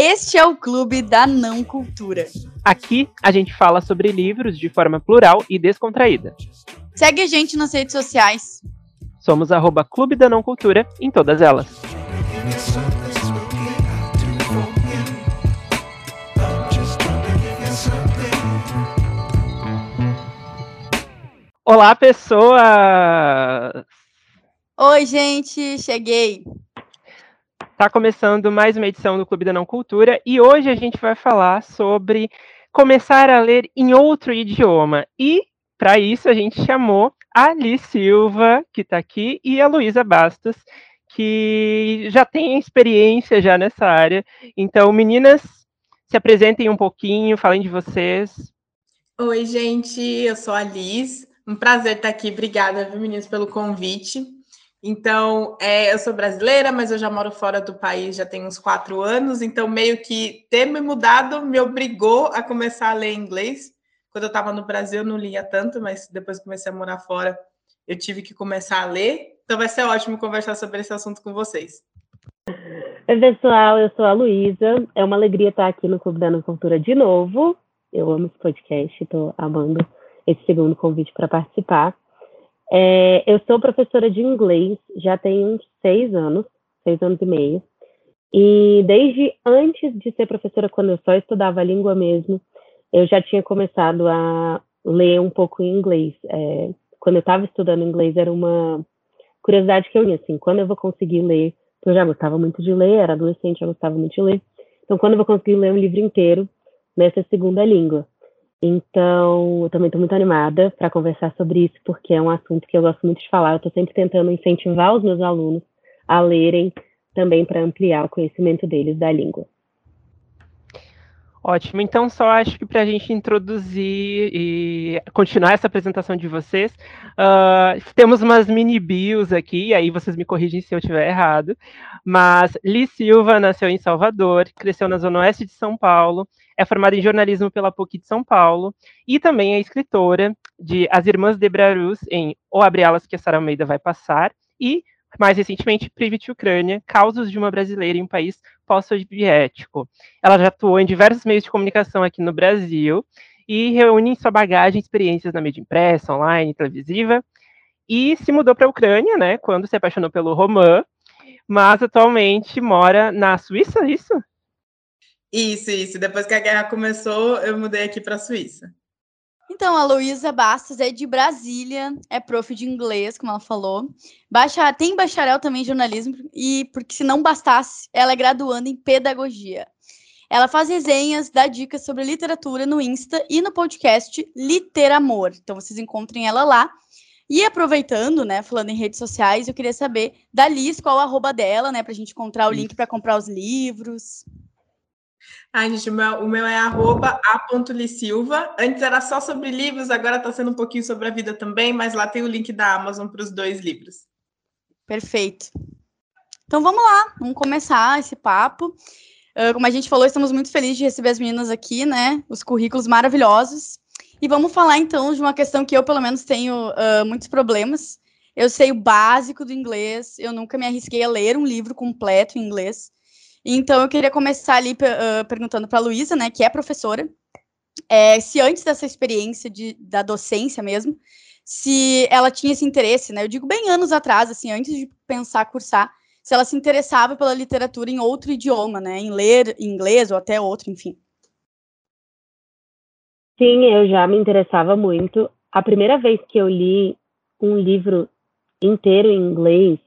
Este é o Clube da Não Cultura. Aqui a gente fala sobre livros de forma plural e descontraída. Segue a gente nas redes sociais. Somos arroba Clube da Não Cultura em todas elas. Olá, pessoas! Oi, gente, cheguei. Tá começando mais uma edição do Clube da Não Cultura e hoje a gente vai falar sobre começar a ler em outro idioma. E para isso a gente chamou a Liz Silva, que está aqui, e a Luísa Bastos, que já tem experiência já nessa área. Então, meninas, se apresentem um pouquinho, falem de vocês. Oi, gente, eu sou a Liz. Um prazer estar aqui. Obrigada, meninas, pelo convite. Então, é, eu sou brasileira, mas eu já moro fora do país já tem uns quatro anos, então meio que ter me mudado me obrigou a começar a ler inglês. Quando eu estava no Brasil, eu não lia tanto, mas depois que comecei a morar fora, eu tive que começar a ler. Então vai ser ótimo conversar sobre esse assunto com vocês. Oi, pessoal, eu sou a Luísa. É uma alegria estar aqui no Clube da Não Cultura de novo. Eu amo esse podcast, estou amando esse segundo convite para participar. É, eu sou professora de inglês já tem uns seis anos, seis anos e meio. E desde antes de ser professora, quando eu só estudava a língua mesmo, eu já tinha começado a ler um pouco em inglês. É, quando eu estava estudando inglês, era uma curiosidade que eu tinha, assim, quando eu vou conseguir ler, eu já gostava muito de ler, era adolescente, já gostava muito de ler. Então, quando eu vou conseguir ler um livro inteiro nessa segunda língua? Então, eu também estou muito animada para conversar sobre isso, porque é um assunto que eu gosto muito de falar. Eu estou sempre tentando incentivar os meus alunos a lerem também para ampliar o conhecimento deles da língua. Ótimo, então só acho que para a gente introduzir e continuar essa apresentação de vocês, uh, temos umas mini bios aqui, aí vocês me corrigem se eu estiver errado, mas Li Silva nasceu em Salvador, cresceu na zona oeste de São Paulo, é formada em jornalismo pela PUC de São Paulo e também é escritora de As Irmãs de Brarus em O Abre Alas que a Sara Almeida vai passar e, mais recentemente, Private Ucrânia, Causos de uma Brasileira em um País Pós-Soviético. Ela já atuou em diversos meios de comunicação aqui no Brasil e reúne em sua bagagem experiências na mídia impressa, online, televisiva, e se mudou para a Ucrânia, né, quando se apaixonou pelo romã, mas atualmente mora na Suíça, é isso? Isso, isso. Depois que a guerra começou, eu mudei aqui para a Suíça. Então, a Luísa Bastos é de Brasília, é prof de inglês, como ela falou. Baixa, tem bacharel também em jornalismo, e porque se não bastasse, ela é graduanda em pedagogia. Ela faz resenhas, dá dicas sobre literatura no Insta e no podcast Literamor. Então, vocês encontrem ela lá. E aproveitando, né, falando em redes sociais, eu queria saber da Liz qual é o arroba dela, né, para a gente encontrar o link para comprar os livros. Ai, gente, o meu, o meu é arroba a.lisilva. Antes era só sobre livros, agora está sendo um pouquinho sobre a vida também, mas lá tem o link da Amazon para os dois livros. Perfeito. Então vamos lá, vamos começar esse papo. Uh, como a gente falou, estamos muito felizes de receber as meninas aqui, né? Os currículos maravilhosos. E vamos falar então de uma questão que eu, pelo menos, tenho uh, muitos problemas. Eu sei o básico do inglês, eu nunca me arrisquei a ler um livro completo em inglês. Então, eu queria começar ali uh, perguntando para a Luísa, né, que é professora, é, se antes dessa experiência de, da docência mesmo, se ela tinha esse interesse, né? Eu digo bem anos atrás, assim, antes de pensar cursar, se ela se interessava pela literatura em outro idioma, né? Em ler inglês ou até outro, enfim. Sim, eu já me interessava muito. A primeira vez que eu li um livro inteiro em inglês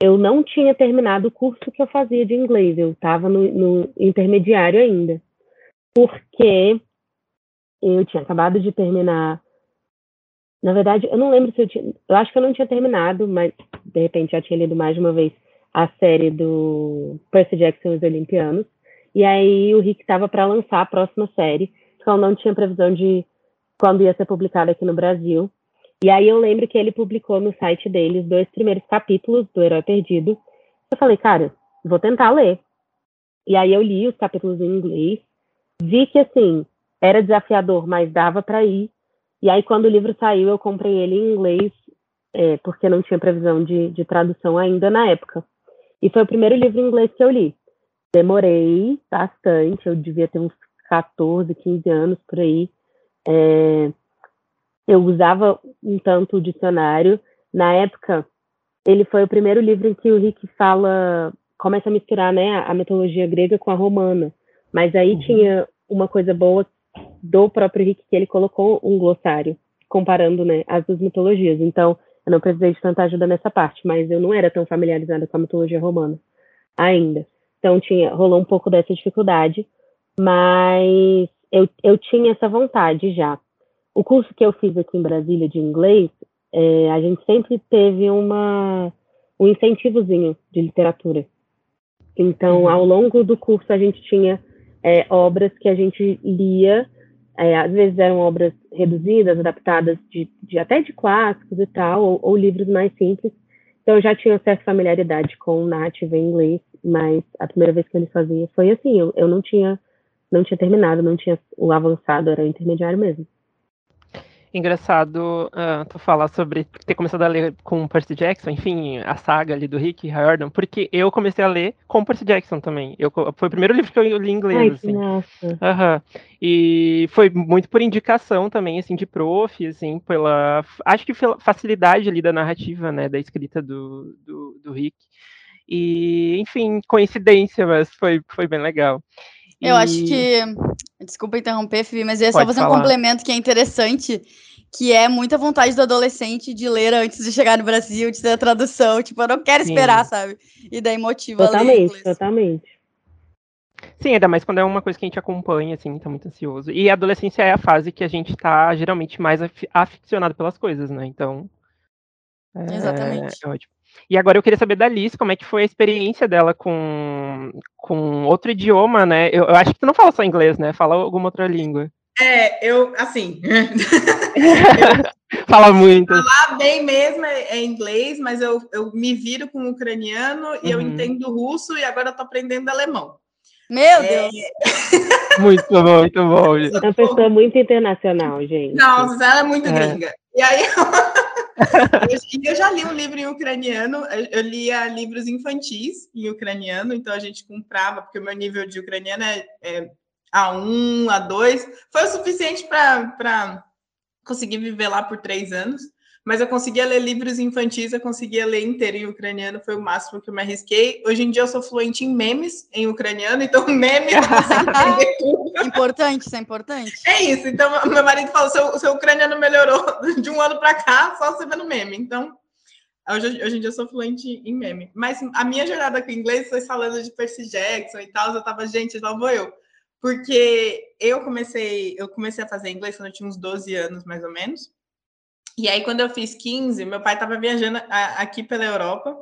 eu não tinha terminado o curso que eu fazia de inglês, eu estava no, no, intermediário ainda, porque eu tinha acabado de terminar. Na verdade, eu não lembro se eu tinha. Eu acho que eu não tinha terminado, mas de repente já tinha lido mais de uma vez a série do Percy Jackson e os Olimpianos. E aí o Rick estava para lançar a próxima série, então não tinha previsão de quando ia ser publicada aqui no Brasil. E aí eu lembro que ele publicou no site dele os dois primeiros capítulos do Herói Perdido. Eu falei, cara, vou tentar ler. E aí eu li os capítulos em inglês, vi que assim, era desafiador, mas dava para ir. E aí quando o livro saiu, eu comprei ele em inglês, é, porque não tinha previsão de, de tradução ainda na época. E foi o primeiro livro em inglês que eu li. demorei bastante, eu devia ter uns 14, 15 anos por aí. É, eu usava um tanto o dicionário. Na época, ele foi o primeiro livro em que o Rick fala, começa a misturar né, a mitologia grega com a romana. Mas aí uhum. tinha uma coisa boa do próprio Rick, que ele colocou um glossário, comparando né, as duas mitologias. Então, eu não precisei de tanta ajuda nessa parte, mas eu não era tão familiarizada com a mitologia romana ainda. Então, tinha, rolou um pouco dessa dificuldade, mas eu, eu tinha essa vontade já. O curso que eu fiz aqui em Brasília de inglês, é, a gente sempre teve uma, um incentivozinho de literatura. Então, uhum. ao longo do curso, a gente tinha é, obras que a gente lia, é, às vezes eram obras reduzidas, adaptadas de, de até de clássicos e tal, ou, ou, livros mais simples. Então, eu já tinha certa familiaridade com o nativo em inglês, mas a primeira vez que ele fazia foi assim, eu, eu não tinha não tinha terminado, não tinha o avançado, era o intermediário mesmo. Engraçado uh, tu falar sobre ter começado a ler com Percy Jackson, enfim, a saga ali do Rick Riordan, porque eu comecei a ler com Percy Jackson também. Eu, foi o primeiro livro que eu li em inglês, Ai, assim. Nossa. Uhum. E foi muito por indicação também, assim, de prof, assim, pela. Acho que pela facilidade ali da narrativa, né, da escrita do, do, do Rick. E, enfim, coincidência, mas foi, foi bem legal. Eu e... acho que. Desculpa interromper, Fih, mas eu ia só fazer falar. um complemento que é interessante, que é muita vontade do adolescente de ler antes de chegar no Brasil, de ter a tradução. Tipo, eu não quero Sim. esperar, sabe? E daí motiva totalmente, a ler Totalmente. Sim, ainda mais quando é uma coisa que a gente acompanha, assim, tá muito ansioso. E a adolescência é a fase que a gente tá geralmente mais aficionado pelas coisas, né? Então. É, Exatamente. É ótimo. E agora eu queria saber da Liz, como é que foi a experiência dela com, com outro idioma, né? Eu, eu acho que tu não fala só inglês, né? Fala alguma outra língua. É, eu, assim. fala muito. Falar bem mesmo é, é, inglês, mas eu, eu me viro com o ucraniano e eu uhum. entendo russo e agora eu tô aprendendo alemão. Meu é... Deus! muito bom, muito bom. É uma pessoa muito internacional, gente. Não, ela é muito é. gringa. E aí eu, eu já li um livro em ucraniano, eu lia livros infantis em ucraniano, então a gente comprava, porque o meu nível de ucraniano é, é A1, A2, foi o suficiente para conseguir viver lá por três anos mas eu conseguia ler livros infantis, eu conseguia ler inteiro em ucraniano, foi o máximo que eu me arrisquei. Hoje em dia eu sou fluente em memes em ucraniano, então meme eu consigo entender tudo. Importante, isso é importante. É isso, então meu marido falou, seu, seu ucraniano melhorou de um ano para cá, só você vendo meme, então... Hoje, hoje, em dia eu sou fluente em meme. Mas a minha jornada com inglês foi falando de Percy Jackson e tal. Eu tava, gente, lá vou eu. Porque eu comecei, eu comecei a fazer inglês quando eu tinha uns 12 anos, mais ou menos. E aí, quando eu fiz 15, meu pai estava viajando aqui pela Europa.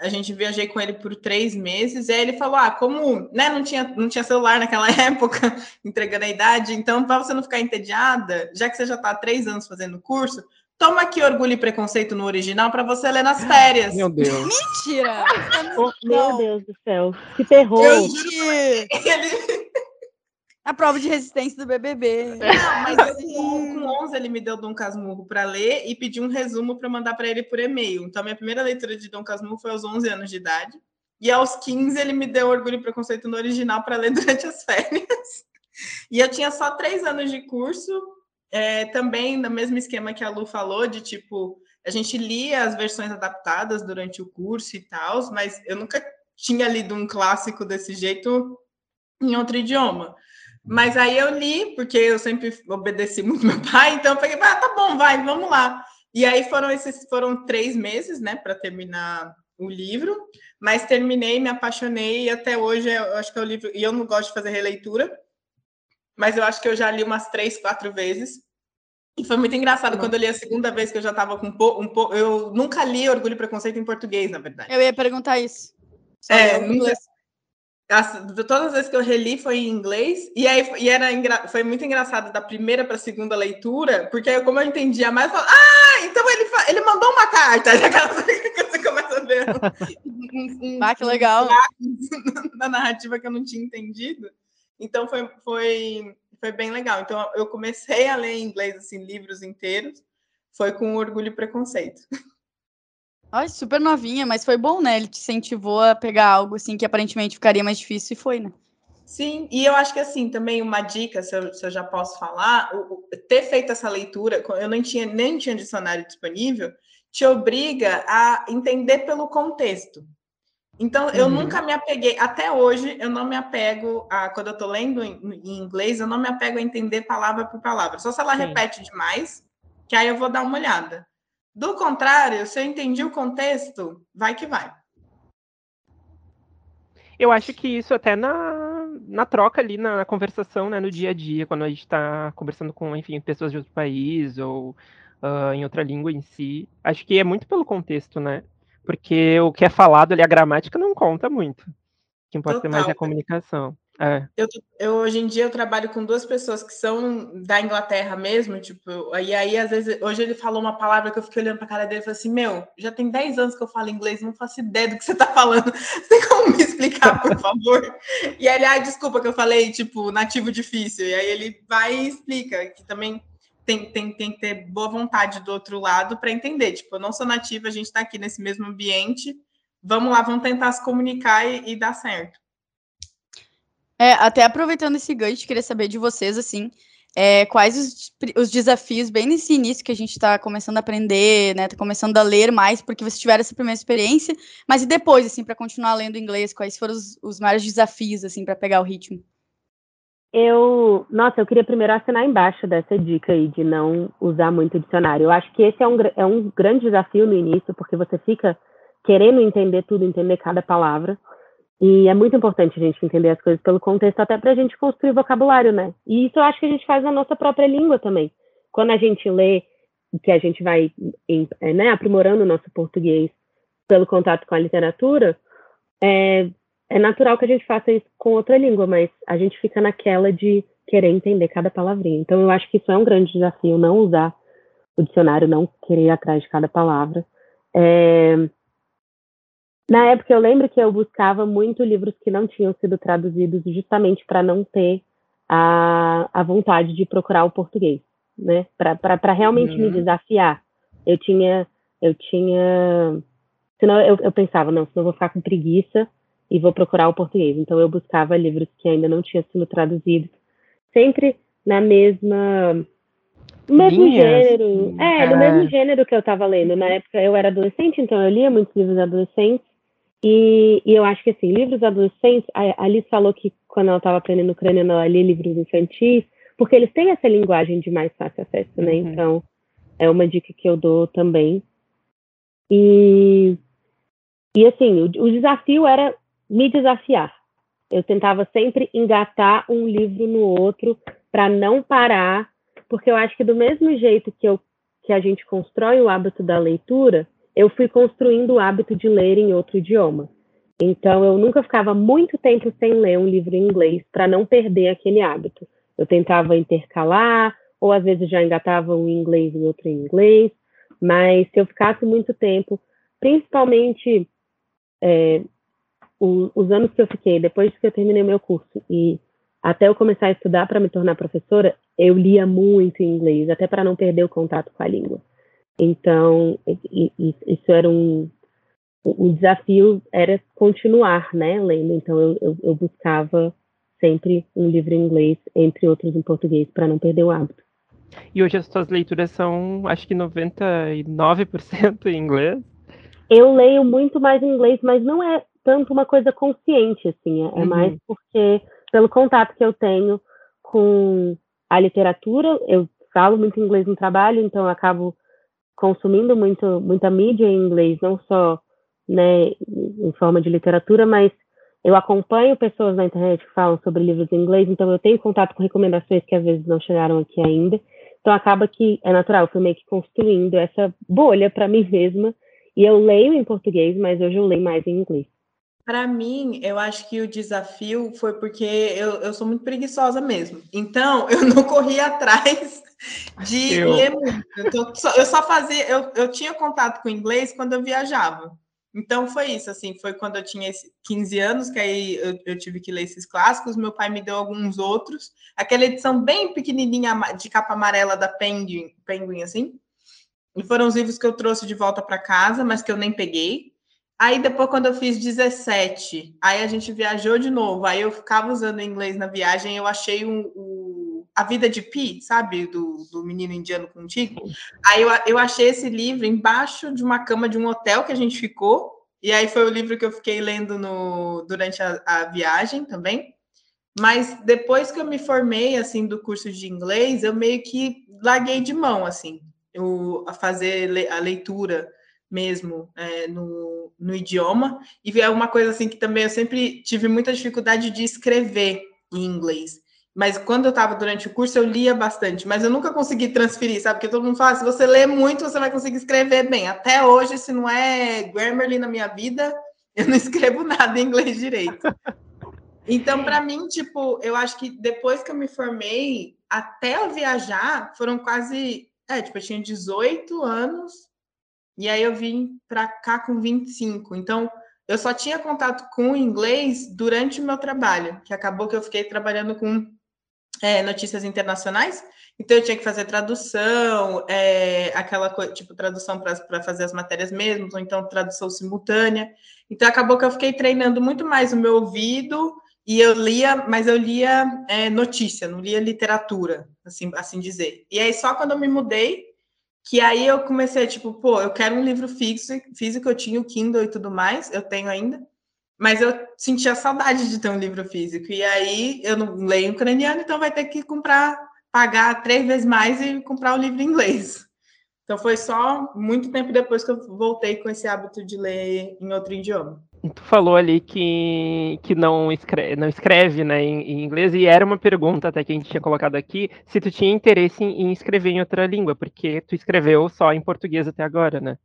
A gente viajei com ele por três meses. E aí ele falou: Ah, como né, não, tinha, não tinha celular naquela época, entregando a idade, então, para você não ficar entediada, já que você já está há três anos fazendo curso, toma aqui Orgulho e Preconceito no original para você ler nas férias. Meu Deus. Mentira! Meu Deus do céu. Que terror. Juro ele... A prova de resistência do BBB. Não, mas eu, com, com 11 ele me deu Dom Casmurro para ler e pediu um resumo para mandar para ele por e-mail. Então, minha primeira leitura de Dom Casmurro foi aos 11 anos de idade. E aos 15 ele me deu Orgulho e Preconceito no original para ler durante as férias. E eu tinha só três anos de curso, é, também no mesmo esquema que a Lu falou, de tipo, a gente lia as versões adaptadas durante o curso e tal, mas eu nunca tinha lido um clássico desse jeito em outro idioma. Mas aí eu li, porque eu sempre obedeci muito meu pai, então eu falei, ah, tá bom, vai, vamos lá. E aí foram esses foram três meses, né, para terminar o livro, mas terminei, me apaixonei e até hoje eu acho que é o livro. E eu não gosto de fazer releitura, mas eu acho que eu já li umas três, quatro vezes. E foi muito engraçado quando eu li a segunda vez que eu já estava com um pouco. Um po... Eu nunca li Orgulho e Preconceito em português, na verdade. Eu ia perguntar isso. Só é, nunca, todas as vezes que eu reli foi em inglês, e aí e era engra, foi muito engraçado da primeira para a segunda leitura, porque aí, como eu entendia mais, eu falo, ah, então ele, ele mandou uma carta, que você começa a ver um, ah, que legal. na narrativa que eu não tinha entendido. Então foi, foi, foi bem legal. Então eu comecei a ler em inglês assim, livros inteiros, foi com Orgulho e Preconceito. Ai, super novinha, mas foi bom, né? Ele te incentivou a pegar algo assim que aparentemente ficaria mais difícil e foi, né? Sim, e eu acho que assim, também uma dica, se eu, se eu já posso falar, o, o, ter feito essa leitura, eu nem tinha, nem tinha dicionário disponível, te obriga a entender pelo contexto. Então, eu uhum. nunca me apeguei, até hoje, eu não me apego a, quando eu estou lendo em, em, inglês, eu não me apego a entender palavra por palavra. Só se ela Sim. repete demais, que aí eu vou dar uma olhada. Do contrário, se eu entendi o contexto, vai que vai. Eu acho que isso até na, na troca ali, na, na conversação, né, no dia a dia, quando a gente está conversando com, enfim, pessoas de outro país ou uh, em outra língua em si, acho que é muito pelo contexto, né? Porque o que é falado ali, a gramática não conta muito. O que importa Total. mais é a comunicação. É. Eu, eu, hoje em dia eu trabalho com duas pessoas que são da Inglaterra mesmo, tipo, e aí às vezes, hoje ele falou uma palavra que eu fiquei olhando pra cara dele e falei assim, meu, já tem 10 anos que eu falo inglês, não faço ideia do que você tá falando, você tem como me explicar, por favor? e aí ah, desculpa que eu falei, tipo, nativo difícil, e aí ele vai e explica, que também tem, tem, tem que ter boa vontade do outro lado para entender, tipo, eu não sou nativa, a gente tá aqui nesse mesmo ambiente, vamos lá, vamos tentar se comunicar e, e dar certo. É, até aproveitando esse gancho, queria saber de vocês, assim, é, quais os, os, desafios, bem nesse início que a gente está começando a aprender, né, tá começando a ler mais, porque vocês tiveram essa primeira experiência, mas e depois, assim, para continuar lendo inglês, quais foram os, os maiores desafios, assim, para pegar o ritmo? Eu, nossa, eu queria primeiro assinar embaixo dessa dica aí de não usar muito dicionário. Eu acho que esse é um, é um grande desafio no início, porque você fica querendo entender tudo, entender cada palavra. E é muito importante a gente entender as coisas pelo contexto, até para a gente construir vocabulário, né? E isso eu acho que a gente faz na nossa própria língua também. Quando a gente lê, que a gente vai né, aprimorando o nosso português pelo contato com a literatura, é, é natural que a gente faça isso com outra língua, mas a gente fica naquela de querer entender cada palavrinha. Então eu acho que isso é um grande desafio, não usar o dicionário, não querer ir atrás de cada palavra. É, na época, eu lembro que eu buscava muito livros que não tinham sido traduzidos, justamente para não ter a, a vontade de procurar o português, né? Para realmente uhum. me desafiar. Eu tinha, eu tinha, senão eu, eu pensava, não, senão eu vou ficar com preguiça e vou procurar o português. Então eu buscava livros que ainda não tinham sido traduzidos, sempre na mesma no mesmo Linhas. gênero. É, no mesmo gênero que eu estava lendo. Na época eu era adolescente, então eu lia muitos livros adolescentes. E, e, eu acho que, assim, livros adolescentes, a Alice falou que quando ela estava aprendendo ucraniano, ela lia livros infantis, porque eles têm essa linguagem de mais fácil acesso, né? Uhum. Então, é uma dica que eu dou também. E, e assim, o, o desafio era me desafiar. Eu tentava sempre engatar um livro no outro para não parar, porque eu acho que do mesmo jeito que, eu, que a gente constrói o hábito da leitura, eu fui construindo o hábito de ler em outro idioma. Então, eu nunca ficava muito tempo sem ler um livro em inglês para não perder aquele hábito. Eu tentava intercalar, ou às vezes já engatava um inglês e outro em inglês, mas se eu ficasse muito tempo, principalmente é, o, os anos que eu fiquei, depois que eu terminei meu curso e até eu começar a estudar para me tornar professora, eu lia muito em inglês, até para não perder o contato com a língua. Então, isso era um. O desafio era continuar, né, lendo. Então, eu, eu, eu buscava sempre um livro em inglês, entre outros em português, para não perder o hábito. E hoje as suas leituras são, acho que 99% em inglês? Eu leio muito mais em inglês, mas não é tanto uma coisa consciente, assim. É, é uhum. mais porque, pelo contato que eu tenho com a literatura, eu falo muito inglês no trabalho, então eu acabo consumindo muito, muita mídia em inglês, não só né, em forma de literatura, mas eu acompanho pessoas na internet que falam sobre livros em inglês, então eu tenho contato com recomendações que às vezes não chegaram aqui ainda. Então acaba que é natural, eu fui meio que construindo essa bolha para mim mesma. E eu leio em português, mas hoje eu leio mais em inglês. Para mim, eu acho que o desafio foi porque eu, eu sou muito preguiçosa mesmo. Então, eu não corri atrás de eu. ler muito. Então, eu só fazia, eu, eu tinha contato com inglês quando eu viajava. Então foi isso, assim, foi quando eu tinha 15 anos, que aí eu, eu, tive que ler esses clássicos, meu pai me deu alguns outros, aquela edição bem pequenininha de capa amarela da Penguin, Penguin assim, E foram os livros que eu trouxe de volta para casa, mas que eu nem peguei. Aí depois, quando eu fiz 17, aí a gente viajou de novo. Aí eu ficava usando inglês na viagem. Eu achei um, um, A Vida de Pi, sabe? Do, do menino indiano contigo. Aí eu, eu achei esse livro embaixo de uma cama de um hotel que a gente ficou. E aí foi o livro que eu fiquei lendo no, durante a, a viagem também. Mas depois que eu me formei assim do curso de inglês, eu meio que larguei de mão assim, eu, a fazer a leitura mesmo é, no, no idioma. E é uma coisa assim que também eu sempre tive muita dificuldade de escrever em inglês. Mas quando eu estava durante o curso, eu lia bastante, mas eu nunca consegui transferir, sabe? Porque todo mundo fala, se você lê muito, você vai conseguir escrever bem. Até hoje, se não é Grammarly na minha vida, eu não escrevo nada em inglês direito. Então, para mim, tipo, eu acho que depois que eu me formei, até eu viajar, foram quase. É, tipo, eu tinha 18 anos, e aí eu vim para cá com 25. Então, eu só tinha contato com inglês durante o meu trabalho, que acabou que eu fiquei trabalhando com é, notícias internacionais, então eu tinha que fazer tradução, é, aquela coisa, tipo, tradução para fazer as matérias mesmo, ou então tradução simultânea. Então acabou que eu fiquei treinando muito mais o meu ouvido e eu lia, mas eu lia é, notícia, não lia literatura, assim, assim dizer. E aí só quando eu me mudei, que aí eu comecei, tipo, pô, eu quero um livro físico, físico, eu tinha o Kindle e tudo mais, eu tenho ainda, mas eu sentia saudade de ter um livro físico. E aí eu não leio ucraniano, então vai ter que comprar, pagar três vezes mais e comprar o livro em inglês. Então foi só muito tempo depois que eu voltei com esse hábito de ler em outro idioma. Tu falou ali que, que não escreve, não escreve né, em, em, inglês, e era uma pergunta até que a gente tinha colocado aqui, se tu tinha interesse em, em escrever em outra língua, porque tu escreveu só em português até agora, né?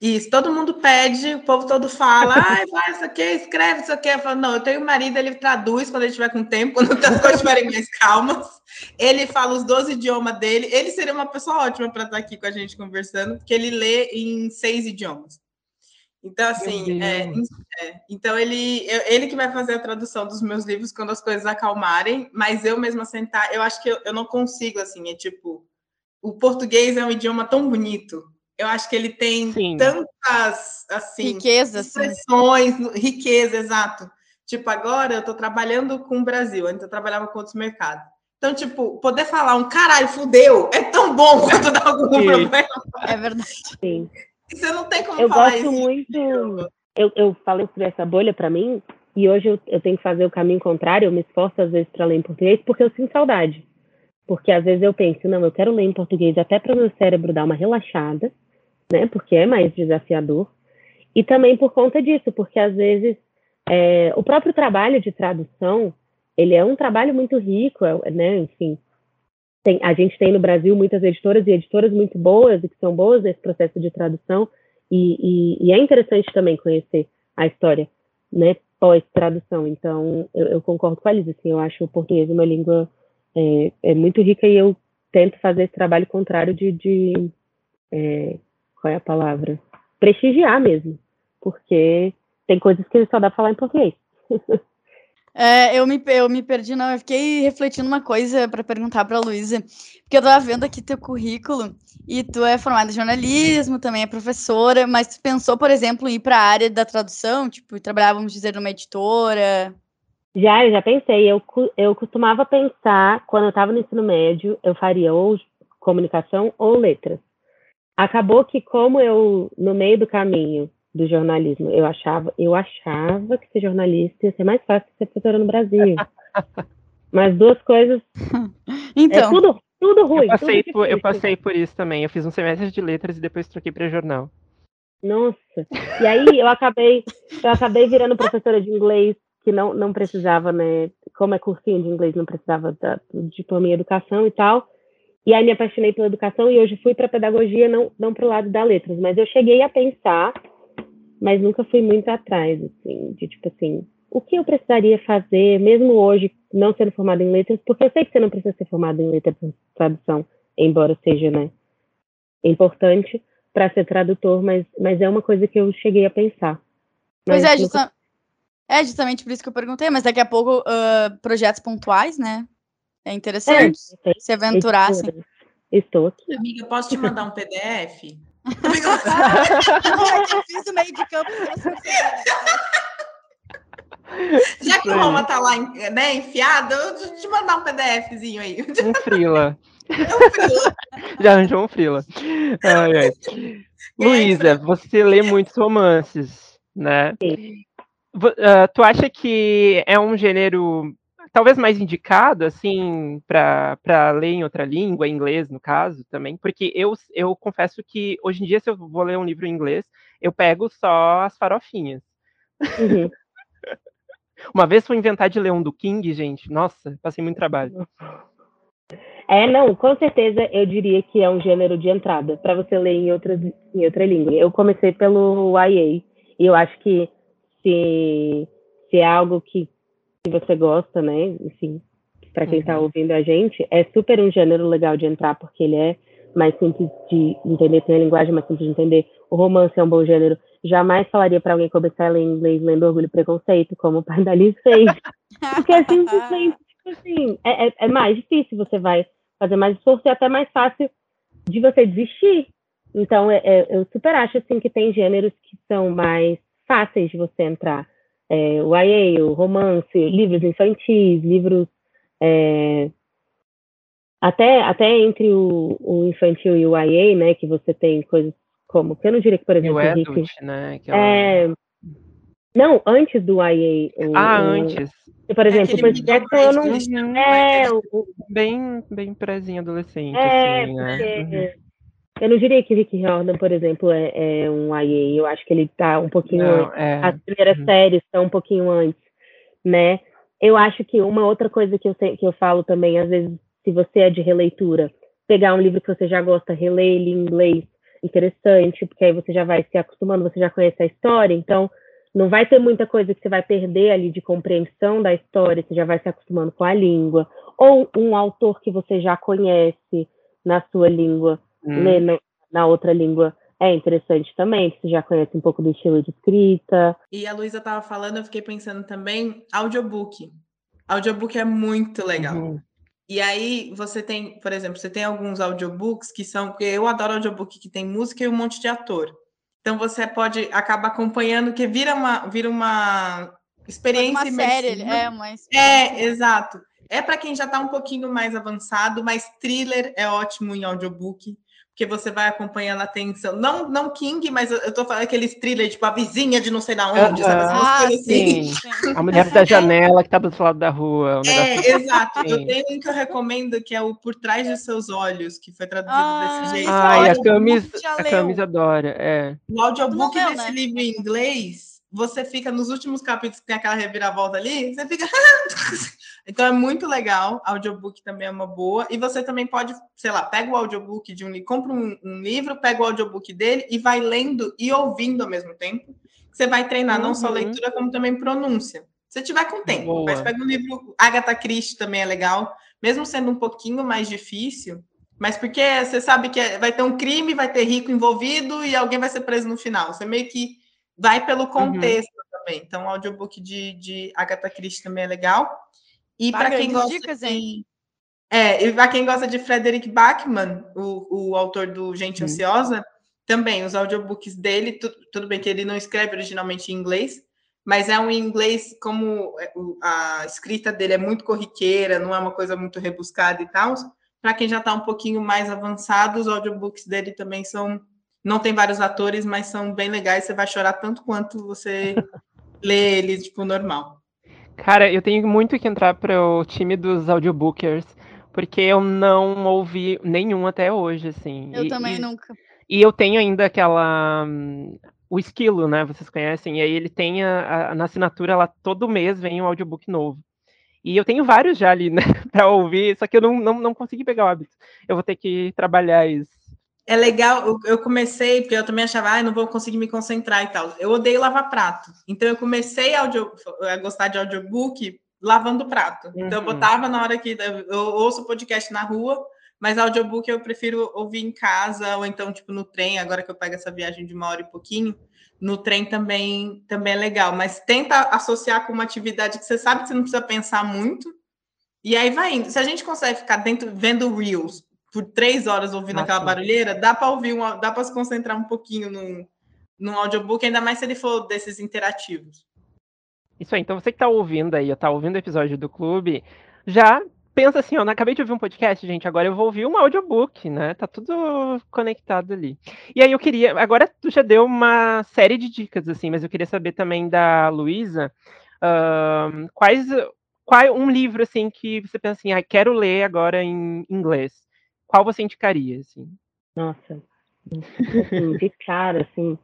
Isso, todo mundo pede, o povo todo fala, ai, vai, isso aqui, escreve isso aqui. Eu falo, não, eu tenho um marido, ele traduz quando ele estiver com tempo, quando as coisas estiverem mais calmas. Ele fala os 12 idiomas dele. Ele seria uma pessoa ótima para estar aqui com a gente conversando, porque ele lê em seis idiomas. Então, assim, é, é, então ele, ele que vai fazer a tradução dos meus livros quando as coisas acalmarem, mas eu mesma sentar, eu acho que eu, eu não consigo, assim, é tipo, o português é um idioma tão bonito, eu acho que ele tem Sim. tantas assim riquezas, expressões, riqueza, exato. Tipo, agora eu estou trabalhando com o Brasil, antes eu trabalhava com outros mercados. Então, tipo, poder falar um caralho, fudeu, é tão bom quando dá algum Sim. problema. É verdade. Sim. Você não tem como eu falar gosto isso. muito. Eu, eu falei sobre essa bolha para mim, e hoje eu, eu tenho que fazer o caminho contrário, eu me esforço às vezes para ler em português, porque eu sinto saudade. Porque às vezes eu penso, não, eu quero ler em português até para o meu cérebro dar uma relaxada, né? Porque é mais desafiador. E também por conta disso, porque às vezes é, o próprio trabalho de tradução, ele é um trabalho muito rico, é, né? Enfim, tem, a gente tem no Brasil muitas editoras e editoras muito boas e que são boas nesse processo de tradução e, e, e é interessante também conhecer a história, né? Pós-tradução. Então, eu, eu, concordo com a Liz, assim, eu acho o português uma língua é, é muito rica e eu tento fazer esse trabalho contrário de, de é, qual é a palavra? Prestigiar mesmo, porque tem coisas que só dá pra falar em português. É, eu, me, eu me perdi, não. Eu fiquei refletindo uma coisa para perguntar para a Luísa, porque eu tava vendo aqui teu currículo e tu é formada em jornalismo, também é professora, mas tu pensou, por exemplo, em ir para a área da tradução, tipo, trabalhar, vamos dizer, numa editora? Já, eu já pensei. Eu, eu costumava pensar, quando eu estava no ensino médio, eu faria ou comunicação ou letras. Acabou que, como eu, no meio do caminho do jornalismo, eu achava, eu achava que ser jornalista ia ser mais fácil que ser professora no Brasil. Mas duas coisas. Então. É tudo, tudo ruim. Eu passei, tudo por, eu passei por isso também. Eu fiz um semestre de letras e depois troquei para jornal. Nossa. E aí eu acabei, eu acabei virando professora de inglês, que não, não precisava, né? Como é cursinho de inglês, não precisava da, do diploma em educação e tal. E aí me apaixonei pela educação e hoje fui para pedagogia, não, não para o lado da letras, mas eu cheguei a pensar, mas nunca fui muito atrás, assim, de tipo assim, o que eu precisaria fazer, mesmo hoje, não sendo formada em letras, porque eu sei que você não precisa ser formada em letras de tradução, embora seja, né, importante para ser tradutor, mas, mas é uma coisa que eu cheguei a pensar. Pois é, nunca... é justamente por isso que eu perguntei, mas daqui a pouco uh, projetos pontuais, né? É interessante é, se aventurar, assim. Estou aqui. Amiga, posso te mandar um PDF? é difícil meio de campo. Já que o Roma tá lá né, enfiado, eu vou te mandar um PDFzinho aí. Um frila. um frila. Já arranjou um frila. Ai, ai. Luísa, você lê muitos romances, né? Sim. Uh, tu acha que é um gênero talvez mais indicado, assim, para ler em outra língua, inglês, no caso, também? Porque eu, eu confesso que hoje em dia, se eu vou ler um livro em inglês, eu pego só as farofinhas. Uhum. Uma vez fui inventar de ler um do King, gente. Nossa, passei muito trabalho. É, não, com certeza eu diria que é um gênero de entrada para você ler em, outras, em outra língua. Eu comecei pelo YA e eu acho que se, se é algo que, que você gosta, né, enfim, para quem está uhum. ouvindo a gente, é super um gênero legal de entrar porque ele é mais simples de entender, tem a linguagem mais simples de entender. O romance é um bom gênero. Jamais falaria para alguém começar a ler inglês lendo Orgulho e Preconceito, como o pai da Liz fez. Porque é simplesmente, tipo assim, é, é, é mais difícil, você vai fazer mais esforço e é até mais fácil de você desistir. Então, é, é, eu super acho, assim, que tem gêneros que são mais fáceis de você entrar. É, o YA, o romance, livros infantis, livros é, até, até entre o, o, infantil e o YA, né, que você tem coisas como, que eu não diria que, por exemplo, e o adult, Rick, né? Que é, é... Não, antes do YA. O, ah, o, antes. Por exemplo, o Percy Jackson eu não. É, o, bem, bem prezinho adolescente, é, assim, né? Uhum. Eu não diria que Rick Riordan, por exemplo, é, é, um YA. Eu acho que ele tá um pouquinho. Não, é. As primeiras uhum. séries estão um pouquinho antes, né? Eu acho que uma outra coisa que eu, que eu falo também, às vezes, se você é de releitura, pegar um livro que você já gosta, reler ele em inglês, interessante, porque aí você já vai se acostumando, você já conhece a história, então não vai ter muita coisa que você vai perder ali de compreensão da história, você já vai se acostumando com a língua, ou um autor que você já conhece na sua língua, hum. ler na, na outra língua é interessante também, você já conhece um pouco do estilo de escrita. E a Luísa estava falando, eu fiquei pensando também, audiobook. Audiobook é muito legal. Uhum. E aí você tem, por exemplo, você tem alguns audiobooks que são, porque eu adoro audiobook que tem música e um monte de ator. Então você pode acabar acompanhando, que vira uma, vira uma experiência uma série, é uma É, exato. É para quem já está um pouquinho mais avançado, mas thriller é ótimo em audiobook porque você vai acompanhando a atenção. Não, não King, mas eu, tô falando aqueles thrillers, tipo a vizinha de não sei da onde, uh -huh. sabe? Ah, assim. sim. A mulher da janela que tá do outro lado da rua. Um é, assim. exato. Eu tenho um que eu recomendo, que é o Por Trás de Seus Olhos, que foi traduzido ah, desse jeito. Ai, a Camis, a Camis adora, é. O audiobook desse né? livro em inglês, você fica nos últimos capítulos que tem aquela reviravolta ali, você fica... Então é muito legal, audiobook também é uma boa. E você também pode, sei lá, pega o audiobook de um compra um, um livro, pega o audiobook dele e vai lendo e ouvindo ao mesmo tempo. Você vai treinar uhum. não só uhum. leitura, como também pronúncia. Se tiver com tempo. Boa. Mas pega um livro, Agatha Christie também é legal, mesmo sendo um pouquinho mais difícil, mas porque você sabe que é, vai ter um crime, vai ter rico envolvido e alguém vai ser preso no final. Você meio que vai pelo uhum. contexto uhum. também. Então, o audiobook de, de Agatha Christie também é legal. E para quem gosta dicas, de... É, e para quem gosta de Frederick Bachmann, o, o autor do Gente Ansiosa, também os audiobooks dele, tu, tudo bem que ele não escreve originalmente em inglês, mas é um inglês como é, a escrita dele é muito corriqueira, não é uma coisa muito rebuscada e tal. Para quem já está um pouquinho mais avançado, os audiobooks dele também são não tem vários atores, mas são bem legais, você vai chorar tanto quanto você lê eles tipo normal. Cara, eu tenho muito que entrar para o time dos audiobookers, porque eu não ouvi nenhum até hoje, assim. Eu e, também e, nunca. E eu tenho ainda aquela. Um, o esquilo, né? Vocês conhecem? E aí ele tem a, a, na assinatura lá todo mês vem um audiobook novo. E eu tenho vários já ali, né, para ouvir, só que eu não, não, não consegui pegar o hábito. Eu vou ter que trabalhar isso. É legal, eu comecei, porque eu também achava, ah, não vou conseguir me concentrar e tal. Eu odeio lavar prato. Então eu comecei a, audio, a gostar de audiobook lavando prato. Uhum. Então eu uhum. botava na hora que eu ouço podcast na rua, mas audiobook eu prefiro ouvir em casa ou então tipo no trem, agora que eu pego essa viagem de uma hora e pouquinho, no trem também também é legal, mas tenta associar com uma atividade que você sabe que você não precisa pensar muito. E aí vai indo. Se a gente consegue ficar dentro vendo reels por três horas ouvindo ah, aquela barulheira, dá para ouvir, uma, dá para se concentrar um pouquinho num, num audiobook, ainda mais se ele for desses interativos. Isso aí, então você que está ouvindo aí, está ouvindo o episódio do clube, já pensa assim, ó, acabei de ouvir um podcast, gente, agora eu vou ouvir um audiobook, né? Tá tudo conectado ali. E aí eu queria, agora tu já deu uma série de dicas, assim, mas eu queria saber também da Luísa, uh, quais, qual um livro, assim, que você pensa assim, ah, quero ler agora em inglês. Qual você indicaria, assim? Nossa, assim, de cara, assim,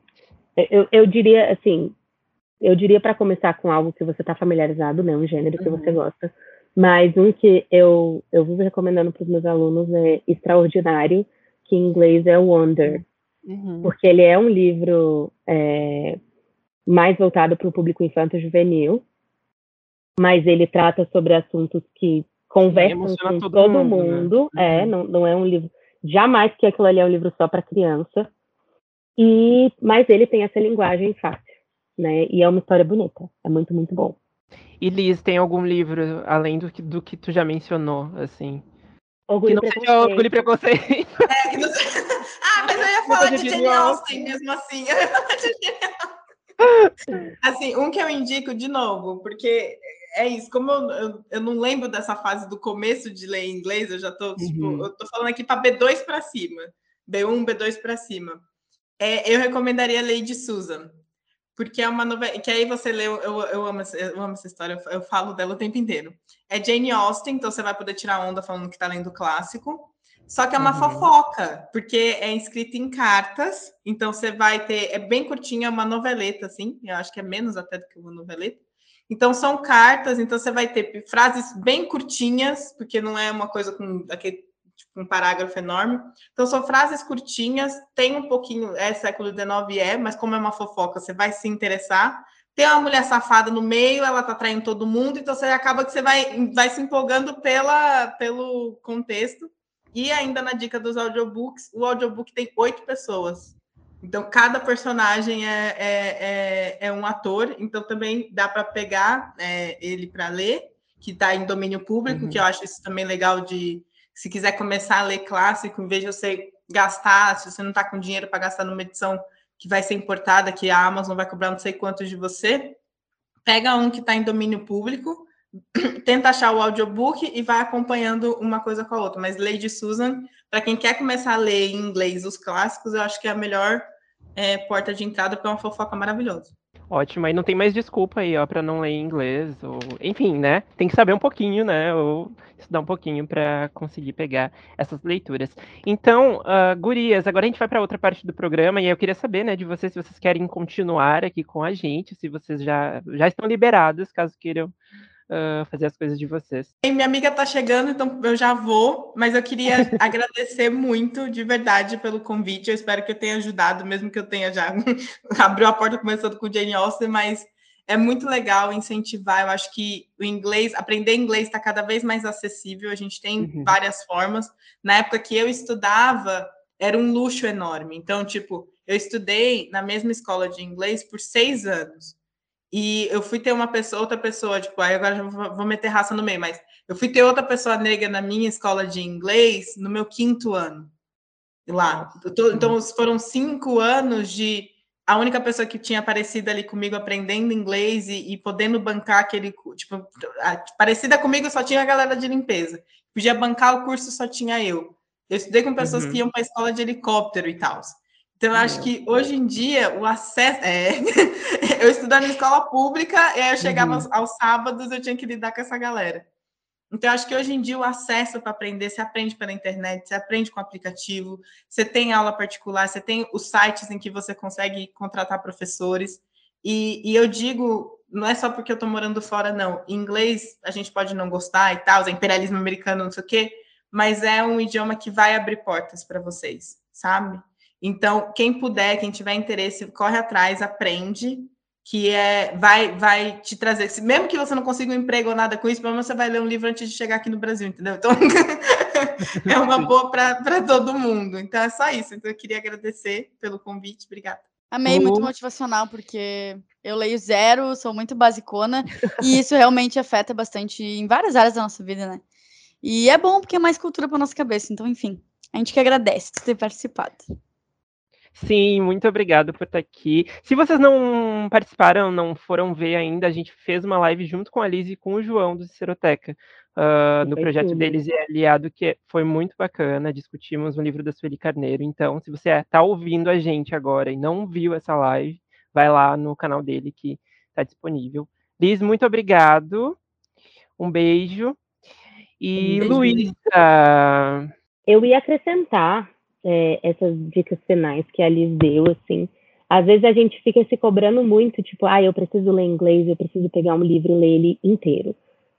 eu, eu diria, assim, eu diria para começar com algo que você está familiarizado, né? Um gênero que uhum. você gosta. Mas um que eu, eu vivo recomendando para os meus alunos é Extraordinário, que em inglês é Wonder. Uhum. Porque ele é um livro é, mais voltado para o público infanto-juvenil, mas ele trata sobre assuntos que conversam com todo, todo mundo. mundo né? É, uhum. não, não é um livro. Jamais que aquilo ali é um livro só para criança. E, mas ele tem essa linguagem fácil né? E é uma história bonita. É muito, muito bom. E Liz, tem algum livro, além do que, do que tu já mencionou, assim? Orgulho que não seja Orgulho e Preconceito. É, não... ah, mas eu ia falar de Jane Austen mesmo assim. assim, um que eu indico de novo, porque é isso, como eu, eu, eu, não lembro dessa fase do começo de ler em inglês, eu já tô, uhum. tipo, eu tô falando aqui para B2 para cima, B1, B2 para cima. É, eu recomendaria Lady Susan, porque é uma novela que aí você leu, eu, eu, amo, eu amo essa história, eu, eu, falo dela o tempo inteiro. É Jane Austen, então você vai poder tirar onda falando que tá lendo clássico. Só que é uma uhum. fofoca, porque é escrita em cartas, então você vai ter, é bem curtinha, é uma noveleta, assim, eu acho que é menos até do que uma noveleta. Então são cartas, então você vai ter frases bem curtinhas, porque não é uma coisa com aquele tipo, um parágrafo enorme. Então, são frases curtinhas, tem um pouquinho, é século XIX, é, mas como é uma fofoca, você vai se interessar. Tem uma mulher safada no meio, ela tá traindo todo mundo, então você acaba que você vai, vai se empolgando pela, pelo contexto. E ainda na dica dos audiobooks, o audiobook tem oito pessoas. Então, cada personagem é, é, é, é um ator, então também dá para pegar é, ele para ler, que está em domínio público, uhum. que eu acho isso também legal de, se quiser começar a ler clássico, em vez de você gastar, se você não está com dinheiro para gastar numa edição que vai ser importada, que a Amazon vai cobrar não sei quantos de você, pega um que está em domínio público, tenta achar o audiobook e vai acompanhando uma coisa com a outra. Mas Lady Susan, para quem quer começar a ler em inglês os clássicos, eu acho que é a melhor é, porta de entrada, porque é uma fofoca maravilhosa. Ótimo, aí não tem mais desculpa aí, ó, para não ler inglês, ou enfim, né? Tem que saber um pouquinho, né? Ou estudar um pouquinho para conseguir pegar essas leituras. Então, uh, gurias, agora a gente vai para outra parte do programa e eu queria saber, né, de vocês se vocês querem continuar aqui com a gente, se vocês já já estão liberados, caso queiram uh, fazer as coisas de vocês. E minha amiga está chegando, então eu já vou, mas eu queria agradecer muito, de verdade, pelo convite. Eu espero que eu tenha ajudado, mesmo que eu tenha já abriu a porta começando com Jane Austen, mas é muito legal incentivar. Eu acho que o inglês, aprender inglês está cada vez mais acessível. A gente tem uhum. várias formas. Na época que eu estudava, era um luxo enorme. Então, tipo, eu estudei na mesma escola de inglês por seis anos. E eu fui ter uma pessoa, outra pessoa, tipo, aí agora vou meter raça no meio, mas eu fui ter outra pessoa negra na minha escola de inglês no meu quinto ano. Lá. Então foram cinco anos de a única pessoa que tinha aparecido ali comigo aprendendo inglês e, e podendo bancar aquele, tipo, a, parecida comigo só tinha a galera de limpeza. Podia bancar o curso, só tinha eu. Eu estudei com pessoas uhum. que iam para a escola de helicóptero e tal. Então, eu acho que hoje em dia o acesso. É... eu estudando em escola pública, e aí eu chegava uhum. aos, aos, sábados, eu tinha que lidar com essa galera. Então, eu acho que hoje em dia o acesso para aprender, você aprende pela internet, você aprende com aplicativo, você tem aula particular, você tem os sites em que você consegue contratar professores. E, e eu digo, não é só porque eu estou morando fora, não. Em inglês a gente pode não gostar e tal, é imperialismo americano, não sei o quê, mas é um idioma que vai abrir portas para vocês, sabe? Então, quem puder, quem tiver interesse, corre atrás, aprende, que é vai vai te trazer. Mesmo que você não consiga um emprego ou nada com isso, pelo menos você vai ler um livro antes de chegar aqui no Brasil, entendeu? Então, é uma boa para todo mundo. Então, é só isso. Então, eu queria agradecer pelo convite. Obrigada. Amei, muito motivacional, porque eu leio zero, sou muito basicona, e isso realmente afeta bastante em várias áreas da nossa vida, né? E é bom porque é mais cultura para nossa cabeça, então, enfim. A gente que agradece por ter participado. Sim, muito obrigado por estar aqui. Se vocês não participaram, não foram ver ainda, a gente fez uma live junto com a Liz e com o João do Ciceroteca, uh, no projeto tudo. deles e aliado, que foi muito bacana. Discutimos o livro da Sueli Carneiro. Então, se você está ouvindo a gente agora e não viu essa live, vai lá no canal dele que está disponível. Liz, muito obrigado. Um beijo. E um Luísa. Eu ia acrescentar é, essas dicas finais que a Liz deu, assim. Às vezes a gente fica se cobrando muito, tipo, ah, eu preciso ler inglês, eu preciso pegar um livro e ler ele inteiro.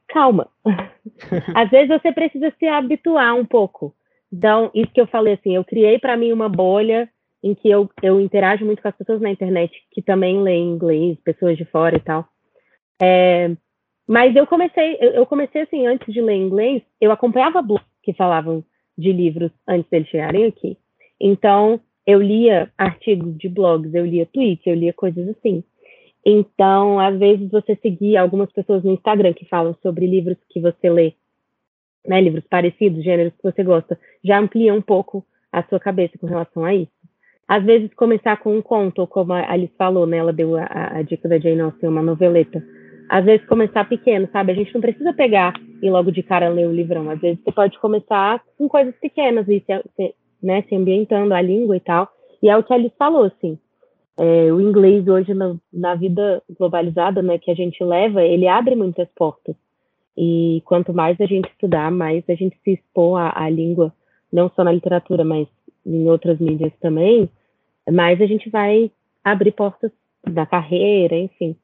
Calma. Às vezes você precisa se habituar um pouco. Então, isso que eu falei, assim, eu criei para mim uma bolha em que eu, eu interajo muito com as pessoas na internet que também leem inglês, pessoas de fora e tal. É, mas eu comecei, eu comecei assim, antes de ler inglês, eu acompanhava blogs que falavam de livros antes deles chegarem aqui. Então, eu lia artigos de blogs, eu lia tweets, eu lia coisas assim. Então, às vezes você seguir algumas pessoas no Instagram que falam sobre livros que você lê, né, livros parecidos, gêneros que você gosta, já amplia um pouco a sua cabeça com relação a isso. Às vezes começar com um conto, como a Alice falou, né, ela deu a, a dica da Jane Austen, uma noveleta às vezes começar pequeno, sabe? A gente não precisa pegar e logo de cara ler o livrão. Às vezes você pode começar com coisas pequenas e se, né, se ambientando a língua e tal. E é o que a Alice falou, assim. É, o inglês hoje na, na, vida globalizada, né, que a gente leva, ele abre muitas portas. E quanto mais a gente estudar, mais a gente se expor à, à língua, não só na literatura, mas em outras mídias também, mais a gente vai abrir portas da carreira, enfim.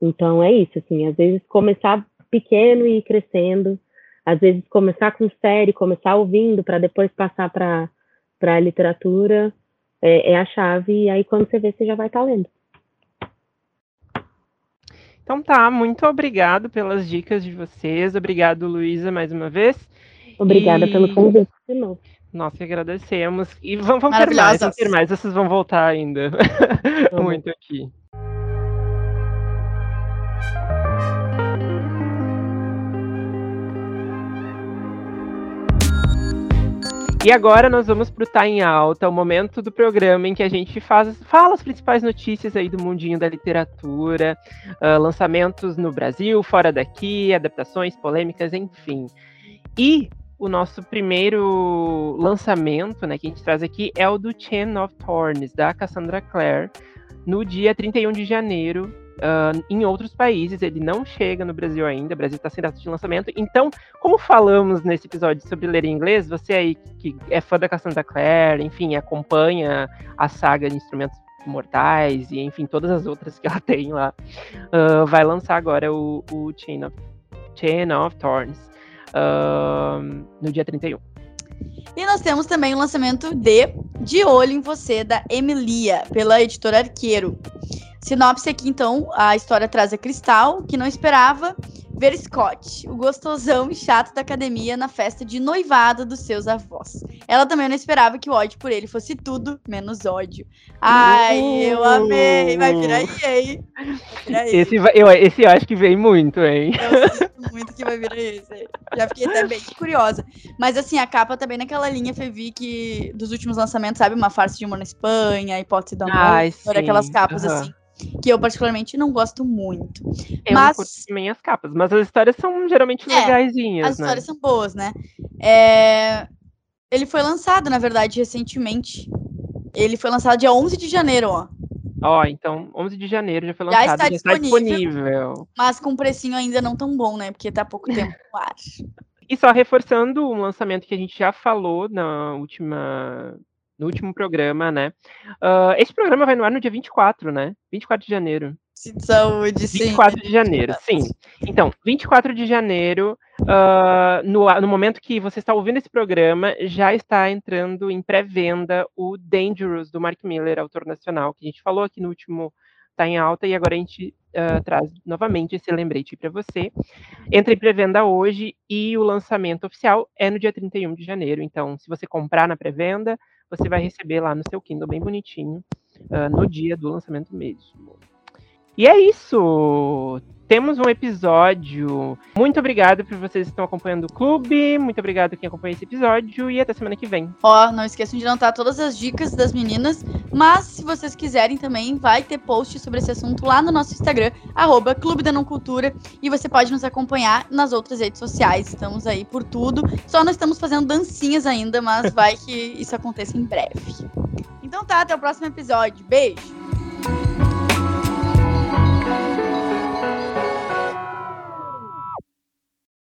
Então é isso, assim, às vezes começar pequeno e ir crescendo, às vezes começar com série, começar ouvindo para depois passar para para literatura é, é, a chave e aí quando você vê você já vai estar tá lendo. Então tá, muito obrigado pelas dicas de vocês, obrigado Luísa mais uma vez. Obrigada e... pelo convite de novo. Nós que agradecemos. E vamos, vamos ter mais, vamos ter mais, vocês vão voltar ainda. muito aqui. E agora nós vamos para o Tá em Alta, o momento do programa em que a gente faz, fala as principais notícias aí do mundinho da literatura, uh, lançamentos no Brasil, fora daqui, adaptações, polêmicas, enfim. E o nosso primeiro lançamento, né, que a gente traz aqui é o do Chain of Thorns, da Cassandra Clare, no dia 31 de janeiro Uh, em outros países, ele não chega no Brasil ainda, o Brasil está sem data de lançamento. Então, como falamos nesse episódio sobre ler em inglês, você aí que é fã da Cassandra Clare, enfim, acompanha a saga de instrumentos mortais e, enfim, todas as outras que ela tem lá, uh, vai lançar agora o, o Chain, of, Chain of Thorns uh, no dia 31. E nós temos também o lançamento de De Olho em Você, da Emilia, pela editora Arqueiro. Sinopse aqui, então, a história traz a Cristal, que não esperava ver Scott, o gostosão e chato da academia, na festa de noivado dos seus avós. Ela também não esperava que o ódio por ele fosse tudo menos ódio. Ai, uh! eu amei! Vai vir aí, hein? Vir aí. Esse, eu, esse eu acho que vem muito, hein? Eu sinto muito que vai vir esse. Já fiquei até bem curiosa. Mas assim, a capa também tá naquela linha Fevi dos últimos lançamentos, sabe? Uma farsa de uma na Espanha, hipótese do amor, Ai, aquelas capas uhum. assim que eu particularmente não gosto muito. Eu mas... não curto também as capas, mas as histórias são geralmente é, legaisinhas, As né? histórias são boas, né? É... Ele foi lançado, na verdade, recentemente. Ele foi lançado dia 11 de janeiro, ó. Ó, então, 11 de janeiro já foi lançado, já está, já disponível, está disponível. Mas com um precinho ainda não tão bom, né? Porque tá pouco tempo no ar. E só reforçando um lançamento que a gente já falou na última no último programa, né? Uh, esse programa vai no ar no dia 24, né? 24 de janeiro. Saúde, sim. 24 de janeiro, sim. Então, 24 de janeiro, uh, no, no momento que você está ouvindo esse programa, já está entrando em pré-venda o Dangerous, do Mark Miller, autor nacional, que a gente falou aqui no último Tá em Alta, e agora a gente uh, traz novamente esse lembrete para você. Entra em pré-venda hoje e o lançamento oficial é no dia 31 de janeiro. Então, se você comprar na pré-venda, você vai receber lá no seu Kindle bem bonitinho, uh, no dia do lançamento mesmo. E é isso! Temos um episódio. Muito obrigado por vocês que estão acompanhando o clube. Muito obrigado quem acompanha esse episódio. E até semana que vem. Ó, não esqueçam de anotar todas as dicas das meninas. Mas, se vocês quiserem também, vai ter post sobre esse assunto lá no nosso Instagram, arroba Clube da Não Cultura. E você pode nos acompanhar nas outras redes sociais. Estamos aí por tudo. Só não estamos fazendo dancinhas ainda, mas vai que isso aconteça em breve. Então tá, até o próximo episódio. Beijo!